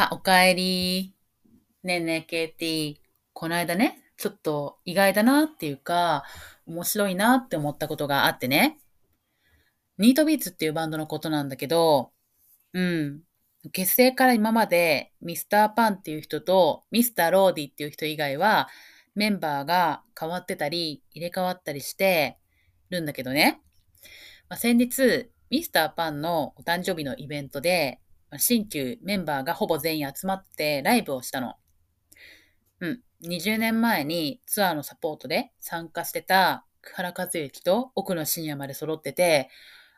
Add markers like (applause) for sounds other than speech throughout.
あ、おかえり。ねえねえ、ケイティ。この間ね、ちょっと意外だなっていうか、面白いなって思ったことがあってね。ニートビーツっていうバンドのことなんだけど、うん。結成から今までミスターパンっていう人とミスターローディっていう人以外はメンバーが変わってたり入れ替わったりしてるんだけどね。まあ、先日、ミスターパンのお誕生日のイベントで新旧メンバーがほぼ全員集まってライブをしたの。うん。20年前にツアーのサポートで参加してた久原和幸と奥野真哉まで揃ってて、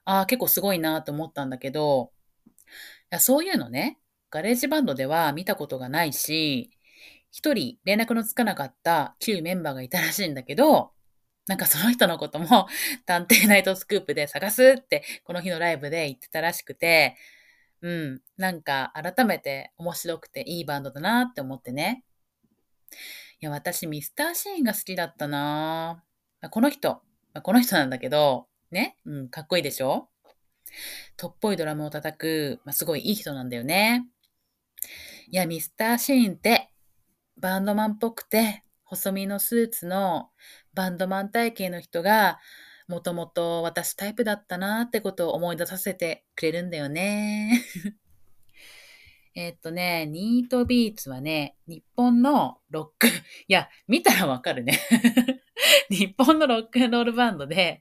ああ、結構すごいなと思ったんだけど、いやそういうのね、ガレージバンドでは見たことがないし、一人連絡のつかなかった旧メンバーがいたらしいんだけど、なんかその人のことも (laughs) 探偵ナイトスクープで探すってこの日のライブで言ってたらしくて、うん。なんか改めて面白くていいバンドだなって思ってね。いや、私ミスターシーンが好きだったなこの人、この人なんだけど、ね、うん、かっこいいでしょ？とっぽいドラムを叩く、まあ、すごいいい人なんだよね。いや、ミスターシーンって、バンドマンっぽくて、細身のスーツのバンドマン体型の人が、もともと私タイプだったなってことを思い出させてくれるんだよね。(laughs) えっとね、ニートビーツはね、日本のロック、いや、見たらわかるね。(laughs) 日本のロックンロールバンドで、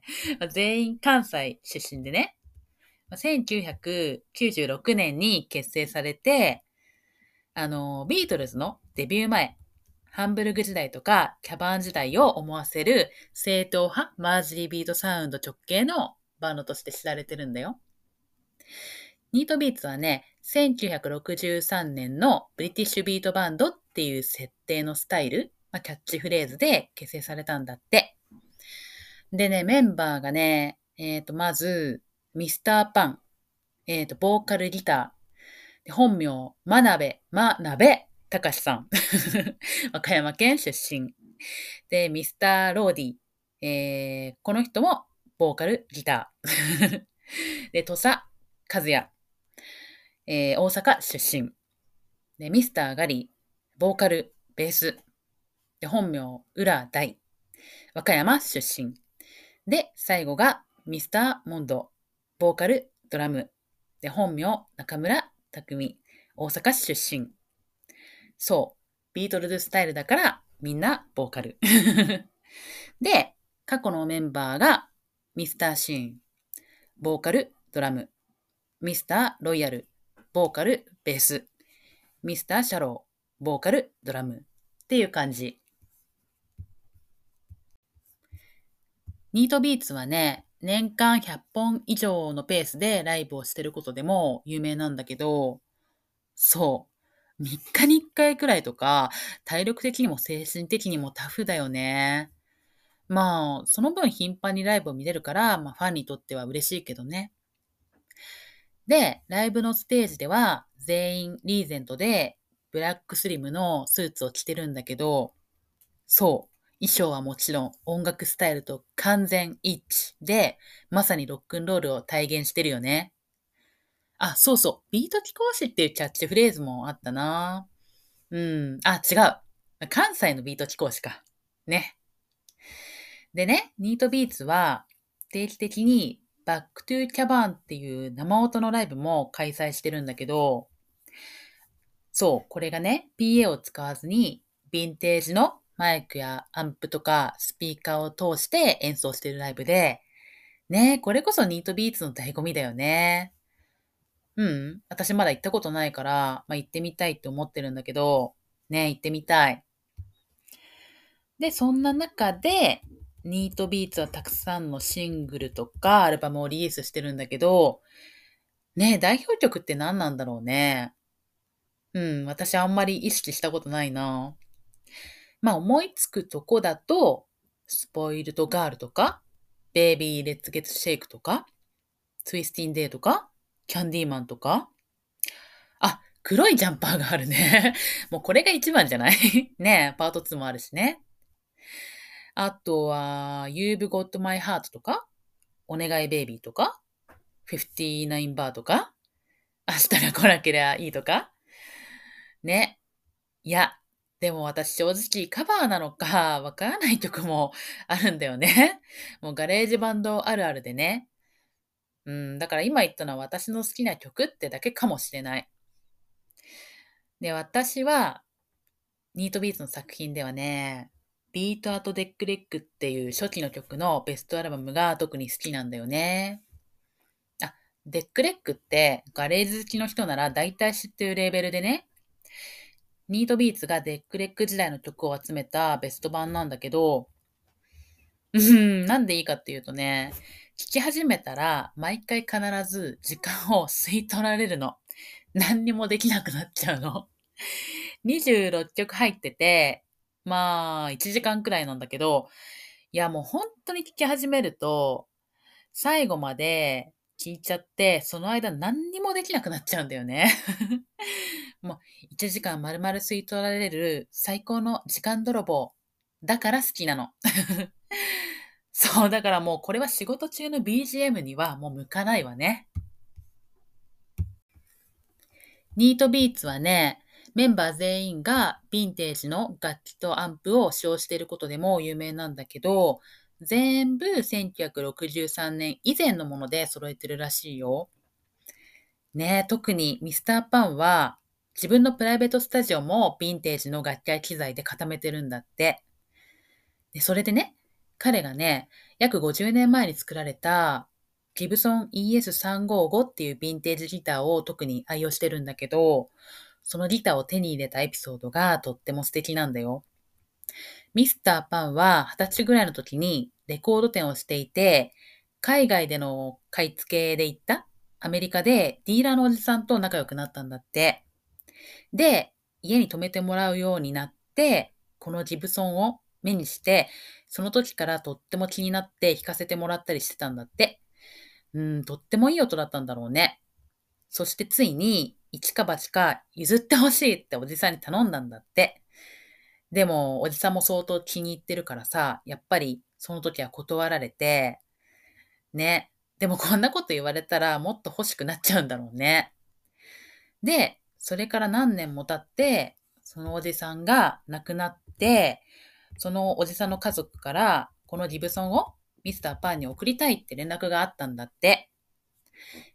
全員関西出身でね、1996年に結成されて、あの、ビートルズのデビュー前、ハンブルグ時代とかキャバン時代を思わせる正統派マージリービートサウンド直系のバンドとして知られてるんだよ。ニートビーツはね、1963年のブリティッシュビートバンドっていう設定のスタイル、まあ、キャッチフレーズで結成されたんだって。でね、メンバーがね、えっ、ー、と、まず、ミスターパン、えっ、ー、と、ボーカルギター、本名、真鍋、真鍋たかしさん。(laughs) 和歌山県出身。で、ミスター・ローディ。えー、この人もボーカル、ギター。(laughs) で、土佐和也。えー、大阪出身。で、ミスター・ガリー。ボーカル、ベース。で、本名、浦大。和歌山出身。で、最後がミスター・モンド。ボーカル、ドラム。で、本名、中村匠。大阪出身。そう。ビートルズスタイルだから、みんなボーカル。(laughs) で、過去のメンバーが、ミスターシーン、ボーカル、ドラム、ミスターロイヤル、ボーカル、ベース、ミスターシャロー、ボーカル、ドラムっていう感じ。ニートビーツはね、年間100本以上のペースでライブをしてることでも有名なんだけど、そう。3日に1回くらいとか、体力的にも精神的にもタフだよね。まあ、その分頻繁にライブを見れるから、まあファンにとっては嬉しいけどね。で、ライブのステージでは全員リーゼントでブラックスリムのスーツを着てるんだけど、そう、衣装はもちろん音楽スタイルと完全一致で、まさにロックンロールを体現してるよね。あ、そうそう。ビート貴公子っていうキャッチフレーズもあったな。うん。あ、違う。関西のビート貴公子か。ね。でね、ニートビーツは定期的に Back to Cavern っていう生音のライブも開催してるんだけど、そう、これがね、PA を使わずに、ヴィンテージのマイクやアンプとかスピーカーを通して演奏してるライブで、ねこれこそニートビーツの醍醐味だよね。うん。私まだ行ったことないから、まあ、行ってみたいって思ってるんだけど、ね、行ってみたい。で、そんな中で、ニートビーツはたくさんのシングルとかアルバムをリリースしてるんだけど、ね代表曲って何なんだろうね。うん、私あんまり意識したことないな。まあ思いつくとこだと、スポイルドガールとか、ベイビーレッツゲッツシェイクとか、ツイスティンデーとか、キャンディーマンとか？あ、黒いジャンパーがあるね。(laughs) もうこれが一番じゃない？(laughs) ねパート2もあるしね。あとは、You've Got My Heart とか、お願いベイビーとか、59バーとか、明日が来なければいいとか？ね。いや、でも私正直カバーなのか？わからない曲もあるんだよね。もうガレージバンドあるあるでね。うん、だから今言ったのは私の好きな曲ってだけかもしれない。で、私は、ニートビーツの作品ではね、ビートアートデックレックっていう初期の曲のベストアルバムが特に好きなんだよね。あ、デックレックってガレージ好きの人なら大体知ってるレーベルでね、ニートビーツがデックレック時代の曲を集めたベスト盤なんだけど、うん、なんでいいかっていうとね、聴き始めたら毎回必ず時間を吸い取られるの。何にもできなくなっちゃうの。26曲入ってて、まあ、1時間くらいなんだけど、いや、もう本当に聞き始めると、最後まで聞いちゃって、その間何にもできなくなっちゃうんだよね。(laughs) もう、1時間丸々吸い取られる最高の時間泥棒。だから好きなの。そう、だからもうこれは仕事中の BGM にはもう向かないわね。ニートビーツはね、メンバー全員がヴィンテージの楽器とアンプを使用していることでも有名なんだけど、全部1963年以前のもので揃えてるらしいよ。ね特にミスターパンは自分のプライベートスタジオもヴィンテージの楽器や機材で固めてるんだって。でそれでね、彼がね、約50年前に作られたギブソン ES355 っていうヴィンテージギターを特に愛用してるんだけど、そのギターを手に入れたエピソードがとっても素敵なんだよ。ミスターパンは20歳ぐらいの時にレコード店をしていて、海外での買い付けで行ったアメリカでディーラーのおじさんと仲良くなったんだって。で、家に泊めてもらうようになって、このギブソンを目にして、その時からとっても気になって弾かせてもらったりしてたんだって。うん、とってもいい音だったんだろうね。そしてついに、一か八か譲ってほしいっておじさんに頼んだんだって。でも、おじさんも相当気に入ってるからさ、やっぱりその時は断られて、ね。でもこんなこと言われたらもっと欲しくなっちゃうんだろうね。で、それから何年も経って、そのおじさんが亡くなって、そのおじさんの家族からこのギブソンをミスターパンに送りたいって連絡があったんだって。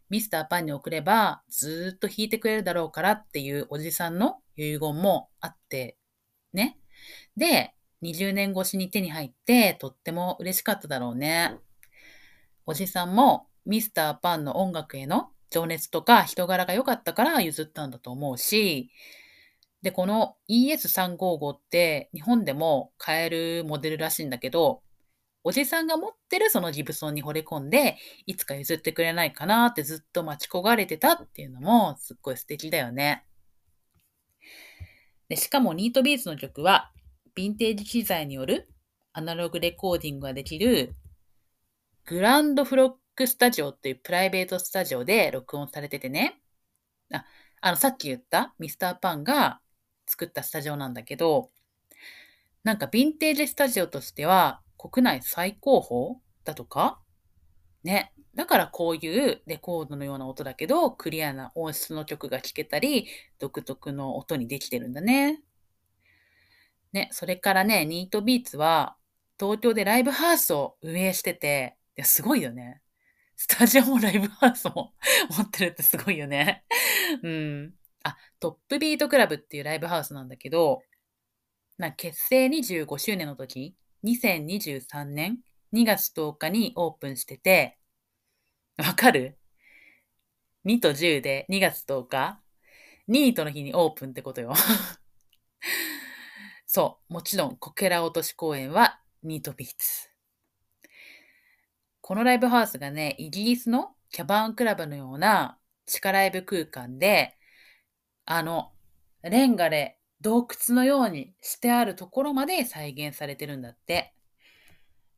ミスターパンに送ればずーっと弾いてくれるだろうからっていうおじさんの遺言もあって、ね。で、20年越しに手に入ってとっても嬉しかっただろうね。おじさんもミスターパンの音楽への情熱とか人柄が良かったから譲ったんだと思うし、で、この ES355 って日本でも買えるモデルらしいんだけど、おじさんが持ってるそのギブソンに惚れ込んで、いつか譲ってくれないかなってずっと待ち焦がれてたっていうのもすっごい素敵だよね。でしかもニートビーツの曲は、ヴィンテージ機材によるアナログレコーディングができるグランドフロックスタジオっていうプライベートスタジオで録音されててね。あ、あの、さっき言ったミスターパンが作ったスタジオなんだけど、なんかヴィンテージスタジオとしては国内最高峰だとか？ね。だからこういうレコードのような音だけど、クリアな音質の曲が聴けたり、独特の音にできてるんだね。ね、それからね、ニートビーツは東京でライブハウスを運営してて、いや、すごいよね。スタジオもライブハウスも持ってるってすごいよね。うん。あ、トップビートクラブっていうライブハウスなんだけど、な結成25周年の時、2023年2月10日にオープンしてて、わかる ?2 と10で2月10日？ニートの日にオープンってことよ。(laughs) そう、もちろん、こけら落とし公演はニートビーツ。このライブハウスがね、イギリスのキャバンクラブのような地下ライブ空間で、あの、レンガで洞窟のようにしてあるところまで再現されてるんだって。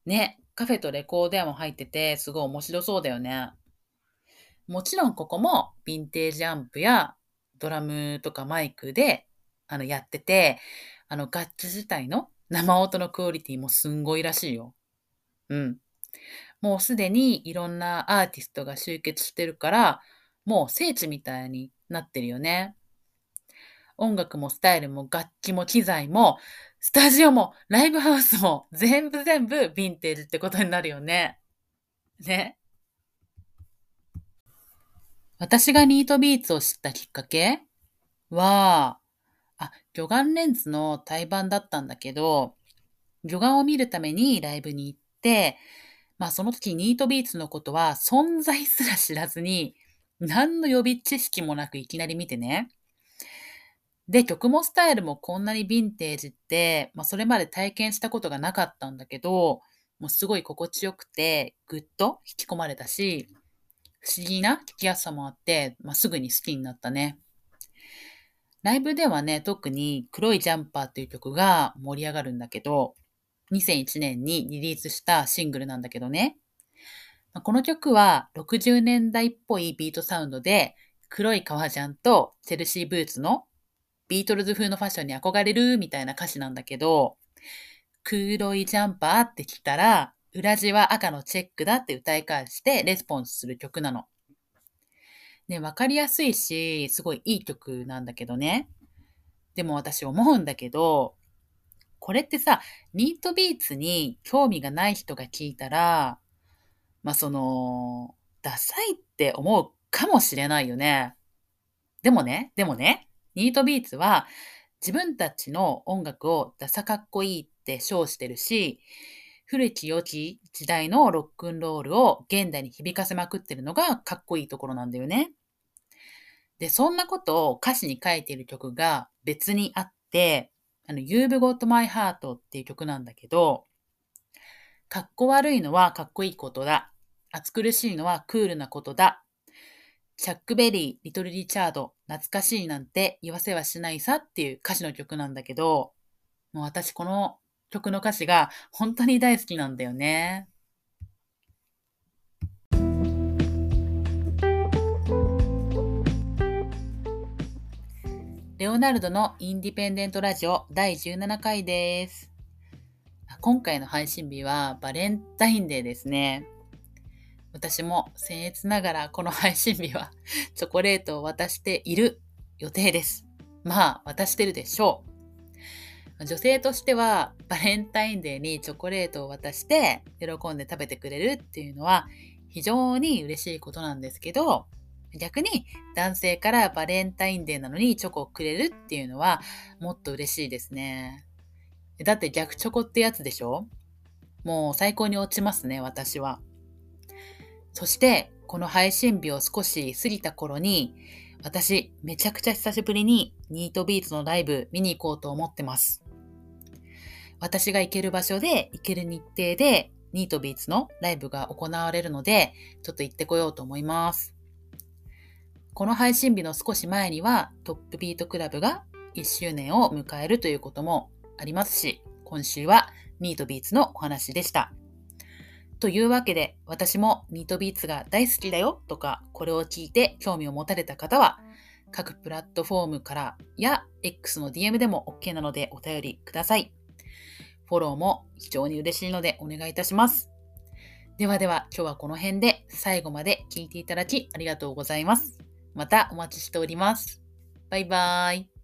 ね、カフェとレコーダーも入ってて、すごい面白そうだよね。もちろんここもヴィンテージアンプやドラムとかマイクであのやってて、あの楽器自体の生音のクオリティもすんごいらしいよ。うん。もうすでにいろんなアーティストが集結してるから、もう聖地みたいになってるよね。音楽もスタイルも楽器も機材も、スタジオもライブハウスも全部全部ヴィンテージってことになるよね。ね。私がニートビーツを知ったきっかけ？は、あ、魚眼レンズの対バンだったんだけど、魚眼を見るためにライブに行って、まあその時ニートビーツのことは存在すら知らずに、何の予備知識もなくいきなり見てね。で、曲もスタイルもこんなにヴィンテージって、まあ、それまで体験したことがなかったんだけど、もうすごい心地よくて、ぐっと引き込まれたし、不思議な聴きやすさもあって、まあ、すぐに好きになったね。ライブではね、特に黒いジャンパーっていう曲が盛り上がるんだけど、2001年にリリースしたシングルなんだけどね。この曲は60年代っぽいビートサウンドで、黒い革ジャンとチェルシーブーツのビートルズ風のファッションに憧れるみたいな歌詞なんだけど、黒いジャンパーって来たら、裏地は赤のチェックだって歌い返してレスポンスする曲なの。ね、わかりやすいし、すごいいい曲なんだけどね。でも私思うんだけど、これってさ、ニートビーツに興味がない人が聞いたら、まあその、ダサいって思うかもしれないよね。でもね、でもね、ニートビーツは自分たちの音楽をダサかっこいいって称してるし、古き良き時代のロックンロールを現代に響かせまくってるのがかっこいいところなんだよね。で、そんなことを歌詞に書いている曲が別にあって、あの、You've Got My Heart っていう曲なんだけど、かっこ悪いのはかっこいいことだ。暑苦しいのはクールなことだ。チャックベリー、リトル・リチャード、懐かしいなんて言わせはしないさっていう歌詞の曲なんだけど、もう私この曲の歌詞が本当に大好きなんだよね。レオナルドのインディペンデントラジオ第17回です。今回の配信日はバレンタインデーですね。私も僭越ながらこの配信日は (laughs) チョコレートを渡している予定です。まあ、渡してるでしょう。女性としてはバレンタインデーにチョコレートを渡して喜んで食べてくれるっていうのは非常に嬉しいことなんですけど、逆に男性からバレンタインデーなのにチョコをくれるっていうのはもっと嬉しいですね。だって逆チョコってやつでしょ？もう最高に落ちますね、私は。そして、この配信日を少し過ぎた頃に、私、めちゃくちゃ久しぶりにニートビーツのライブ見に行こうと思ってます。私が行ける場所で、行ける日程で、ニートビーツのライブが行われるので、ちょっと行ってこようと思います。この配信日の少し前には、トップビートクラブが1周年を迎えるということもありますし、今週はニートビーツのお話でした。というわけで、私もニートビーツが大好きだよとか、これを聞いて興味を持たれた方は、各プラットフォームからや X の DM でも OK なのでお便りください。フォローも非常に嬉しいのでお願いいたします。ではでは今日はこの辺で最後まで聞いていただきありがとうございます。またお待ちしております。バイバーイ。